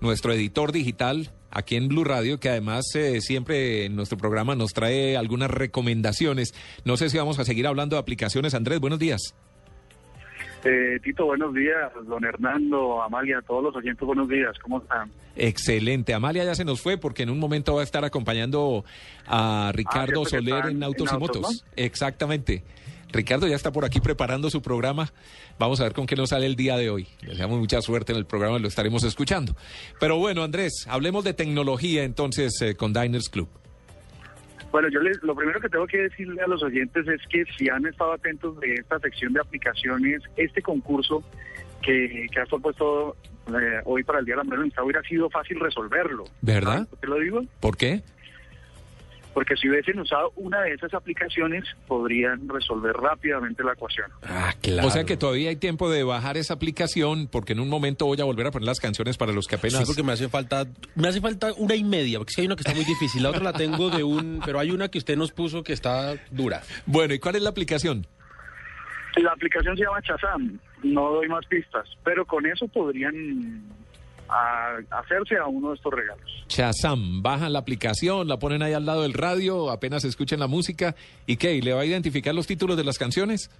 nuestro editor digital, aquí en Blue Radio, que además eh, siempre en nuestro programa nos trae algunas recomendaciones. No sé si vamos a seguir hablando de aplicaciones. Andrés, buenos días. Eh, Tito, buenos días. Don Hernando, Amalia, todos los oyentes, buenos días. ¿Cómo están? Excelente. Amalia ya se nos fue porque en un momento va a estar acompañando a Ricardo cierto que Soler en en Autos y Motos. Exactamente. Ricardo ya está por aquí preparando su programa. Vamos a ver con qué nos sale el día de hoy. Le deseamos mucha suerte en el programa, lo estaremos escuchando. Pero bueno, Andrés, hablemos de tecnología entonces eh, con Diners Club. Bueno, yo les, lo primero que tengo que decirle a los oyentes es que si han estado atentos de esta sección de aplicaciones, este concurso que, que has propuesto eh, hoy para el Día de la Mujer hubiera sido fácil resolverlo. ¿Verdad? ¿Saben ¿Por qué lo digo? ¿Por qué? Porque si hubiesen usado una de esas aplicaciones, podrían resolver rápidamente la ecuación. Ah, claro. O sea que todavía hay tiempo de bajar esa aplicación porque en un momento voy a volver a poner las canciones para los que apenas... Sí, porque me hace falta, me hace falta una y media, porque es que hay una que está muy difícil, la otra la tengo de un, pero hay una que usted nos puso que está dura. Bueno, ¿y cuál es la aplicación? La aplicación se llama Chazam, no doy más pistas, pero con eso podrían a- hacerse a uno de estos regalos. Shazam, bajan la aplicación, la ponen ahí al lado del radio, apenas escuchen la música. ¿Y qué? ¿Y le va a identificar los títulos de las canciones?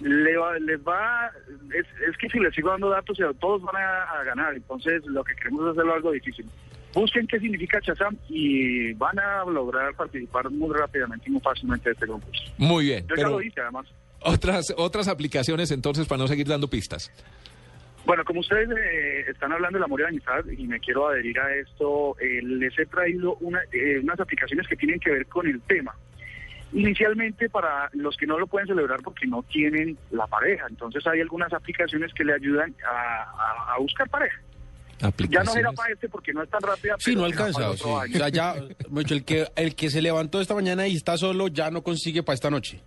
Le va, les va, es, es que si les sigo dando datos, todos van a, a ganar, entonces lo que queremos es hacerlo algo difícil. Busquen qué significa Chazam y van a lograr participar muy rápidamente y muy fácilmente de este concurso. Muy bien, Yo ya pero lo hice además. otras, otras aplicaciones entonces para no seguir dando pistas. Bueno, como ustedes eh, están hablando del amor y la amistad y me quiero adherir a esto, eh, les he traído una, eh, unas aplicaciones que tienen que ver con el tema. Inicialmente para los que no lo pueden celebrar porque no tienen la pareja, entonces hay algunas aplicaciones que le ayudan a, a- a buscar pareja. Ya no era para este porque no es tan rápida. Sí, no alcanza. sí. O sea, ya, mucho, el que, el que se levantó esta mañana y está solo ya no consigue para esta noche.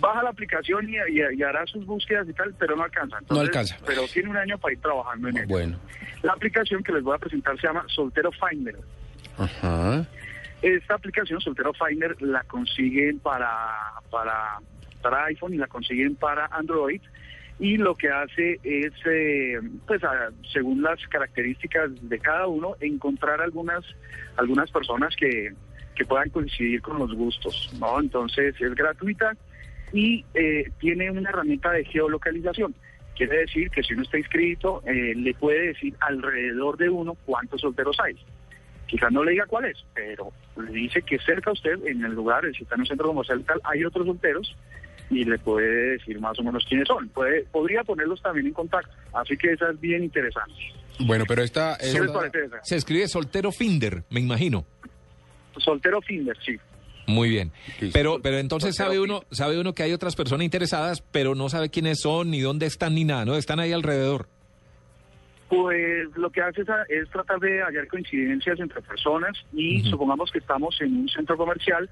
Baja la aplicación y, y- y hará sus búsquedas y tal, pero no alcanza. No alcanza. Pero tiene un año para ir trabajando en ello. Bueno. La aplicación que les voy a presentar se llama Soltero Finder. Ajá. Esta aplicación Soltero Finder la consiguen para, para, para iPhone y la consiguen para Android. Y lo que hace es, eh, pues a- según las características de cada uno, encontrar algunas, algunas personas que, que puedan coincidir con los gustos. ¿no? Entonces es gratuita y eh, tiene una herramienta de geolocalización. Quiere decir que si uno está inscrito, eh, le puede decir alrededor de uno cuántos solteros hay. Quizás no le diga cuál es, pero le dice que cerca a usted, en el lugar, si está en un centro comercial tal, hay otros solteros y le puede decir más o menos quiénes son. Puede, podría ponerlos también en contacto. Así que esa es bien interesante. Bueno, pero esta, ¿Qué les esta-? Se escribe soltero Finder, me imagino. Soltero Finder, sí. Muy bien. Pero, pero entonces sabe uno, sabe uno que hay otras personas interesadas, pero no sabe quiénes son, ni dónde están, ni nada, ¿no? Están ahí alrededor. Pues lo que hace es, es tratar de hallar coincidencias entre personas y supongamos que estamos en un centro comercial,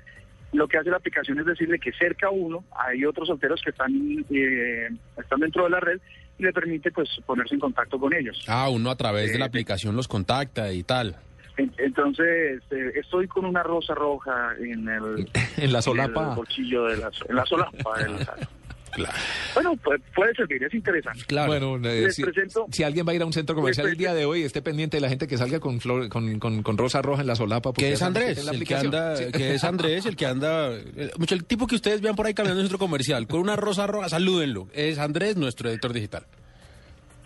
lo que hace la aplicación es decirle que cerca a uno hay otros solteros que están, eh, están dentro de la red y le permite pues ponerse en contacto con ellos. Ah, uno a través de la Eh, aplicación los contacta y tal. En- Entonces, eh, estoy con una rosa roja en el, En la en solapa. el bolsillo de la, en la solapa. del- Claro. bueno, pues, puede servir, es interesante. Claro. Bueno, eh, Les si, presento- si alguien va a ir a un centro comercial el día de hoy, esté pendiente de la gente que salga con flor, con, con, con rosa roja en la solapa. porque que es Andrés, el que anda, Sí. que es Andrés, el que anda, mucho el tipo que ustedes vean por ahí caminando en el centro comercial con una rosa roja, salúdenlo. Es Andrés, nuestro editor digital.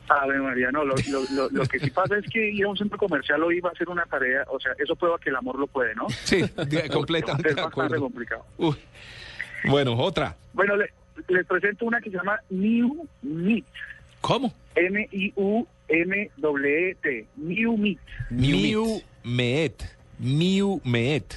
A ver, María, no, lo, lo, lo, lo que sí pasa es que ir a un centro comercial hoy va a ser una tarea, o sea, eso prueba que el amor lo puede, ¿no? Sí, completamente Es de bastante complicado. Uy. Bueno, otra. Bueno, le- les presento una que se llama New Meet. ¿Cómo? M-I-U-M-W-E-T. New Meet. Miu Meet. Miu Meet.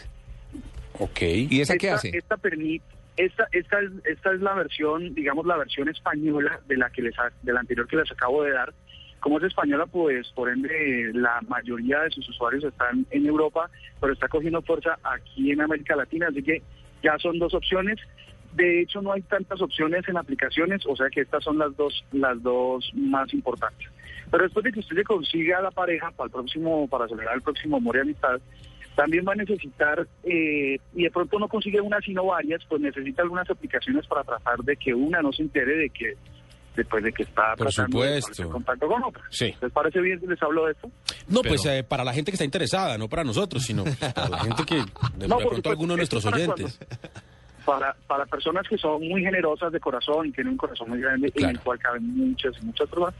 Ok. ¿Y esa qué hace? Esta, permite, esta, esta, es, esta es la versión, digamos, la versión española de la que les de la anterior que les acabo de dar. Como es española, pues por ende la mayoría de sus usuarios están en Europa, pero está cogiendo fuerza aquí en América Latina, así que ya son dos opciones. De hecho, no hay tantas opciones en aplicaciones, o sea que estas son las dos, las dos más importantes. Pero después de que usted se consiga la pareja para el próximo, para celebrar el próximo amor y amistad, también va a necesitar, eh, y de pronto no consigue una sino varias, pues necesita algunas aplicaciones para tratar de que una no se entere de que después de que está Por tratando de supuesto. en contacto con otra. Sí. ¿Les parece bien si les hablo de esto? No, Pero- pues eh, para la gente que está interesada, no para nosotros, sino pues, para la gente que, de, No, de por pronto alguno de nuestros oyentes. Para, para personas que son muy generosas de corazón y tienen un corazón muy grande en Claro. el cual caben muchas y muchas personas,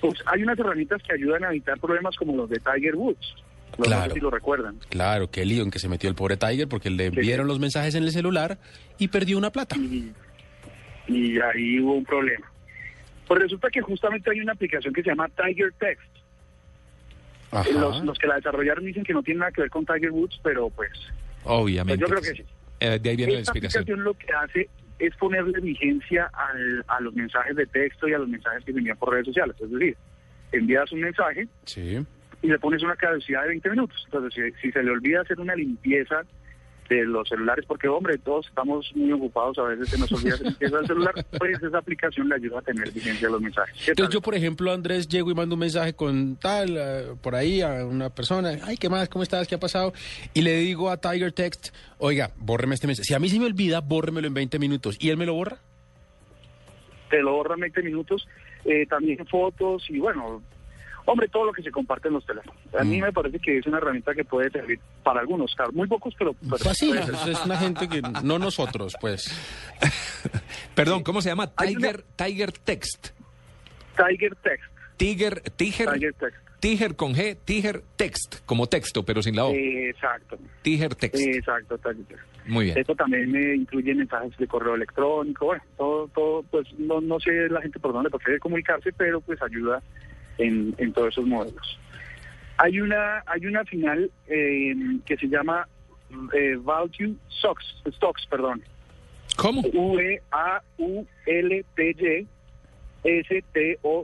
pues hay unas herramientas que ayudan a evitar problemas como los de Tiger Woods. No Claro. sé si lo recuerdan. Claro, qué lío en que se metió el pobre Tiger porque le Sí. vieron los mensajes en el celular y perdió una plata. y, y ahí hubo un problema. Pues resulta que justamente hay una aplicación que se llama Tiger Text. Ajá. Los, los que la desarrollaron dicen que no tiene nada que ver con Tiger Woods, pero pues, pues Obviamente. yo creo que sí. Eh, de ahí viene la Esta inspiración. aplicación lo que hace es ponerle vigencia al- a los mensajes de texto y a los mensajes que se envían por redes sociales. Es decir, envías un mensaje Sí. Y le pones una caducidad de 20 minutos. Entonces, si, si se le olvida hacer una limpieza de los celulares, porque, hombre, todos estamos muy ocupados, a veces se nos olvida hacer limpieza del celular, pues esa aplicación le ayuda a tener vigencia de los mensajes. ¿Qué Entonces yo, por ejemplo, Andrés, llego y mando un mensaje con tal, eh, por ahí a una persona, ay, ¿qué más? ¿Cómo estás? ¿Qué ha pasado? Y le digo a Tiger Text, oiga, bórreme este mensaje. Si a mí se me olvida, bórremelo en 20 minutos. ¿Y él me lo borra? te lo borra en 20 minutos, eh, también fotos y bueno, hombre, todo lo que se comparte en los teléfonos. A mí Mm. me parece que es una herramienta que puede servir para algunos, claro, muy pocos, pero... pero Pues es una gente que, no nosotros, pues. Perdón, ¿cómo se llama? Una- Tiger, Tiger Text. Tiger Text, Tiger, Tiger, Tiger Text. Tiger con G, Tiger Text, como texto, pero sin la O. Exacto, Tiger Text. exacto, Tiger Text. Muy bien. Esto también me incluye mensajes de correo electrónico, bueno, todo, todo, pues no, no sé la gente por dónde prefiere comunicarse, pero pues ayuda en, en todos esos modelos. Hay una, hay una final eh, que se llama eh, Value Stocks, Stocks, perdón, ¿Cómo? V-A-U-L-T-Y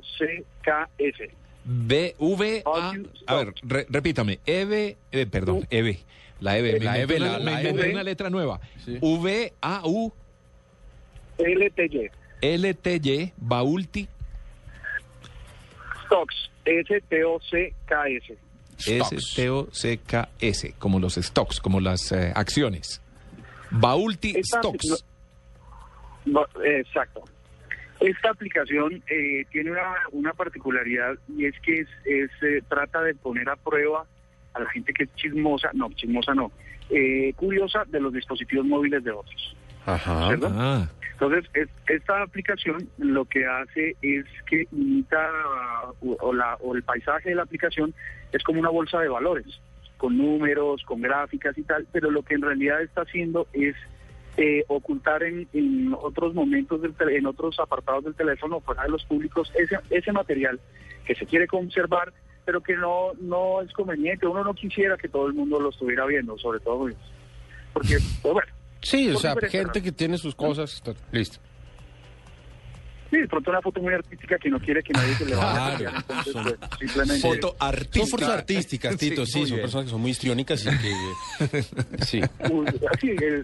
S-T-O-C-K-S. B, V, A. A ver, re- repítame. EV, eh, perdón, U- EV. La EV. La una, la- la inventé EV. una letra nueva. Sí. V, A, U, L-T-Y. L, T, Y, Baulti, Stocks, S-T-O-C-K-S. S, T, O, C, K, S. Como los stocks, como las eh, acciones. Baulti Esta- Stocks. No, eh, exacto. Esta aplicación eh, tiene una, una particularidad y es que es, es, eh, trata de poner a prueba a la gente que es chismosa, no, chismosa no, eh, curiosa de los dispositivos móviles de otros. Ajá. ¿Cierto? Ah, Entonces, es- esta aplicación lo que hace es que imita uh, o, la- o el paisaje de la aplicación es como una bolsa de valores, con números, con gráficas y tal, pero lo que en realidad está haciendo es eh, ocultar en, en otros momentos, del tele- en otros apartados del teléfono, fuera de los públicos, ese, ese material que se quiere conservar, pero que no, no es conveniente. Uno no quisiera que todo el mundo lo estuviera viendo, sobre todo pues, porque, pues bueno, Sí, o sea, gente que tiene sus cosas. está- Listo. Sí, de pronto una foto muy artística que no quiere que nadie se le vaya a Claro. entonces pues, simplemente foto Son artística. fotos artísticas, Tito, sí, son bien. personas que son muy histriónicas y que... Sí. Así, eh,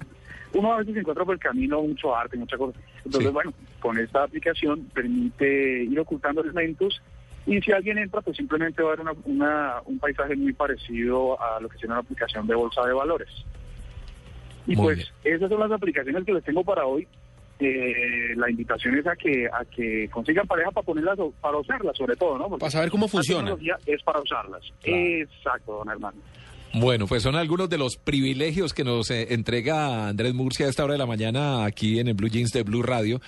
uno a veces encuentra por el camino mucho arte, mucha cosa. Entonces, Sí. bueno, con esta aplicación permite ir ocultando elementos y si alguien entra, pues simplemente va a ver una, una- un paisaje muy parecido a lo que tiene una aplicación de bolsa de valores. Y Muy pues bien. esas son las aplicaciones que les tengo para hoy. Eh, la invitación es a que a que consigan pareja para ponerlas o- para usarlas sobre todo, ¿no? Porque Para saber cómo la funciona. tecnología es para usarlas. Claro. Exacto, don Hermano. Bueno, pues son algunos de los privilegios que nos eh, entrega Andrés Murcia a esta hora de la mañana aquí en el Blue Jeans de Blue Radio.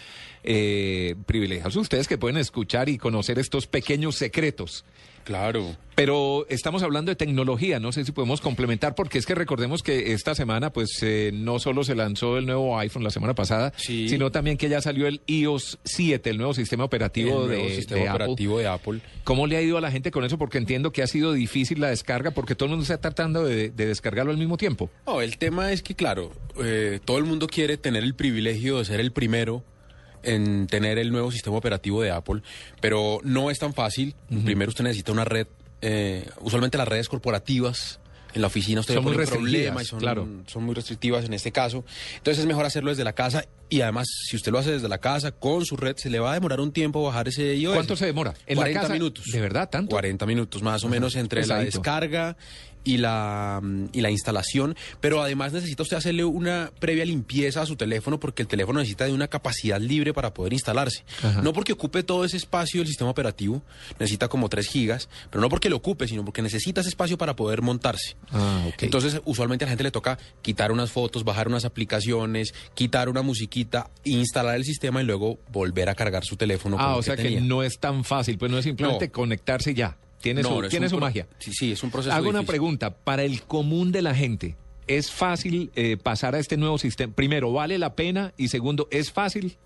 Eh, privilegios ustedes que pueden escuchar y conocer estos pequeños secretos Claro. Pero estamos hablando de tecnología, no sé si podemos complementar, porque es que recordemos que esta semana, pues eh, no solo se lanzó el nuevo iPhone la semana pasada, Sí. sino también que ya salió el iOS 7, el nuevo sistema operativo El de, nuevo sistema de Apple. operativo de Apple. ¿Cómo le ha ido a la gente con eso? Porque entiendo que ha sido difícil la descarga, porque todo el mundo está tratando de, de descargarlo al mismo tiempo. No, el tema es que, claro, eh, todo el mundo quiere tener el privilegio de ser el primero en tener el nuevo sistema operativo de Apple, pero no es tan fácil. Primero usted necesita una red, eh, usualmente las redes corporativas. En la oficina usted Son muy problema y son, claro. son muy restrictivas en este caso. Entonces es mejor hacerlo desde la casa y además si usted lo hace desde la casa con su red se le va a demorar un tiempo bajar ese iOS. ¿Cuánto se demora? En la 40 casa, minutos. ¿de verdad tanto? 40 minutos más o menos entre la descarga y la, mm, y la instalación, pero además necesita usted hacerle una previa limpieza a su teléfono porque el teléfono necesita de una capacidad libre para poder instalarse. Ajá. No porque ocupe todo ese espacio del sistema operativo, necesita como 3 gigas, pero no porque lo ocupe, sino porque necesita ese espacio para poder montarse. Ah. Entonces, usualmente a la gente le toca quitar unas fotos, bajar unas aplicaciones, quitar una musiquita, instalar el sistema y luego volver a cargar su teléfono. ah, o sea que tenía. no es tan fácil, pues no es simplemente No. conectarse y ya. Tiene No, su, tiene pro- magia. Sí, sí, es un proceso Hago una pregunta. Para el común de la gente, ¿es fácil eh, pasar a este nuevo sistema? Primero, ¿vale la pena? Y segundo, ¿es fácil?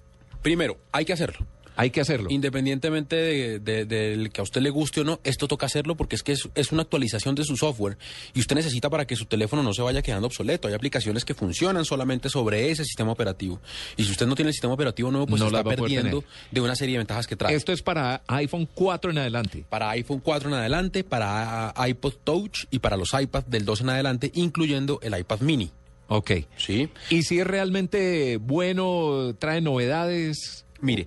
Primero, hay que hacerlo. Hay que hacerlo. Independientemente de, que a usted le guste o no, esto toca hacerlo porque es que es, es una actualización de su software y usted necesita para que su teléfono no se vaya quedando obsoleto. Hay aplicaciones que funcionan solamente sobre ese sistema operativo. Y si usted no tiene el sistema operativo nuevo, pues No se está perdiendo de una serie de ventajas que trae. Esto es para iPhone 4 en adelante. Para iPhone 4 en adelante, para iPod Touch y para los iPad del 2 en adelante, incluyendo el iPad mini. Ok. ¿Sí? Y si es realmente bueno, trae novedades. Mire,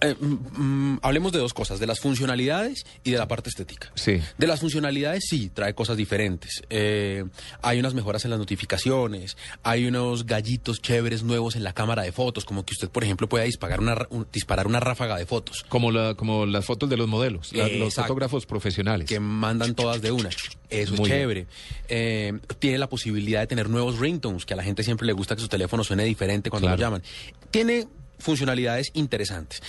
eh, mm, mm, hablemos de dos cosas, de las funcionalidades y de la parte estética. Sí. De las funcionalidades sí, trae cosas diferentes. Eh, hay unas mejoras en las notificaciones, hay unos gallitos chéveres nuevos en la cámara de fotos, como que usted, por ejemplo, pueda disparar una, ra- un- disparar una ráfaga de fotos. Como, la, como las fotos de los modelos, la- los fotógrafos profesionales. que mandan todas de una. Eso Muy es chévere. Eh, tiene la posibilidad de tener nuevos ringtones, que a la gente siempre le gusta que su teléfono suene diferente cuando Claro. lo llaman. Tiene funcionalidades interesantes.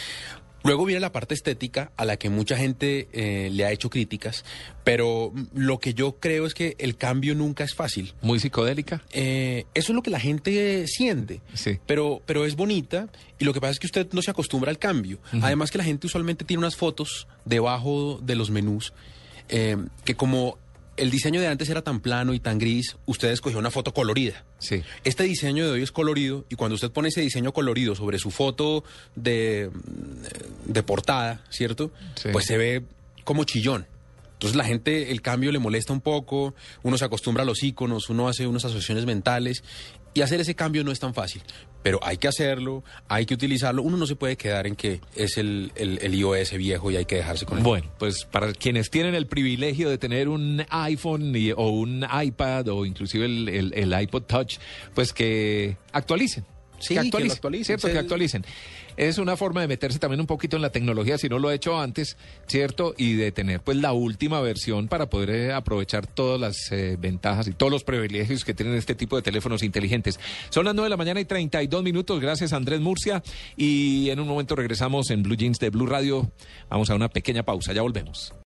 Luego viene la parte estética a la que mucha gente eh, le ha hecho críticas, pero lo que yo creo es que el cambio nunca es fácil. Muy psicodélica. Eh, eso es lo que la gente siente, Sí. pero, pero es bonita y lo que pasa es que usted no se acostumbra al cambio. Además que la gente usualmente tiene unas fotos debajo de los menús eh, que como el diseño de antes era tan plano y tan gris, usted escogió una foto colorida. Sí. Este diseño de hoy es colorido y cuando usted pone ese diseño colorido sobre su foto de, de portada, ¿cierto? Sí. Pues se ve como chillón. Entonces la gente, el cambio le molesta un poco, uno se acostumbra a los iconos, uno hace unas asociaciones mentales y hacer ese cambio no es tan fácil. Pero hay que hacerlo, hay que utilizarlo. Uno no se puede quedar en que es el, el, iOS viejo y hay que dejarse con él. Bueno, pues para quienes tienen el privilegio de tener un iPhone y- o un iPad o inclusive el, el- el iPod Touch, pues que actualicen. Sí, que actualicen. Que actualicen. Es una forma de meterse también un poquito en la tecnología, si no lo he hecho antes, ¿cierto? Y de tener pues la última versión para poder eh, aprovechar todas las eh, ventajas y todos los privilegios que tienen este tipo de teléfonos inteligentes. Son las 9 de la mañana y 32 minutos, gracias Andrés Murcia. Y en un momento regresamos en Blue Jeans de Blue Radio. Vamos a una pequeña pausa, ya volvemos.